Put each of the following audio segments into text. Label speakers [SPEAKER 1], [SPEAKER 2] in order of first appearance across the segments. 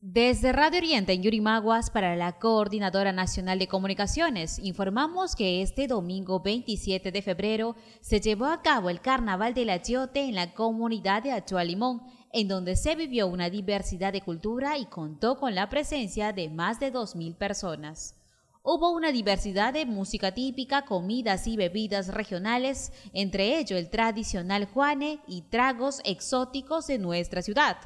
[SPEAKER 1] Desde Radio Oriente en Yurimaguas para la Coordinadora Nacional de Comunicaciones, informamos que este domingo 27 de febrero se llevó a cabo el Carnaval del Achiote en la comunidad de Achualimón, en donde se vivió una diversidad de cultura y contó con la presencia de más de 2.000 personas. Hubo una diversidad de música típica, comidas y bebidas regionales, entre ello el tradicional juane y tragos exóticos de nuestra ciudad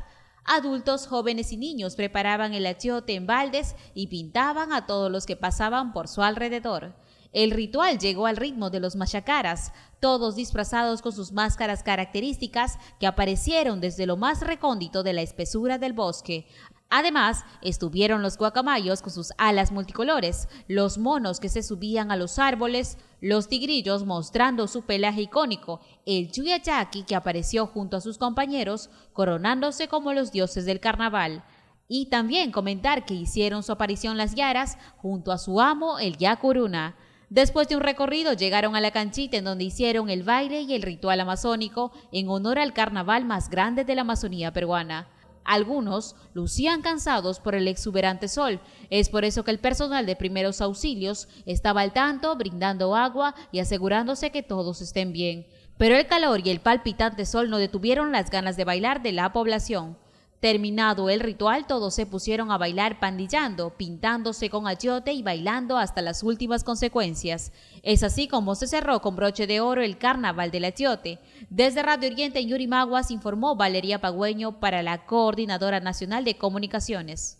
[SPEAKER 1] Adultos, jóvenes y niños preparaban el achiote en baldes y pintaban a todos los que pasaban por su alrededor. El ritual llegó al ritmo de los machacaras, todos disfrazados con sus máscaras características que aparecieron desde lo más recóndito de la espesura del bosque, Además, estuvieron los guacamayos con sus alas multicolores, los monos que se subían a los árboles, los tigrillos mostrando su pelaje icónico, el chuyachaki que apareció junto a sus compañeros, coronándose como los dioses del carnaval. Y también comentar que hicieron su aparición las yaras junto a su amo, el yacuruna. Después de un recorrido llegaron a la canchita en donde hicieron el baile y el ritual amazónico en honor al carnaval más grande de la Amazonía peruana. Algunos lucían cansados por el exuberante sol. Es por eso que el personal de primeros auxilios estaba al tanto, brindando agua y asegurándose que todos estén bien. Pero el calor y el palpitante sol no detuvieron las ganas de bailar de la población. Terminado el ritual, todos se pusieron a bailar pandillando, pintándose con ayote y bailando hasta las últimas consecuencias. Es así como se cerró con broche de oro el carnaval del achiote. Desde Radio Oriente en Yurimaguas informó Valeria Pagüeño para la Coordinadora Nacional de Comunicaciones.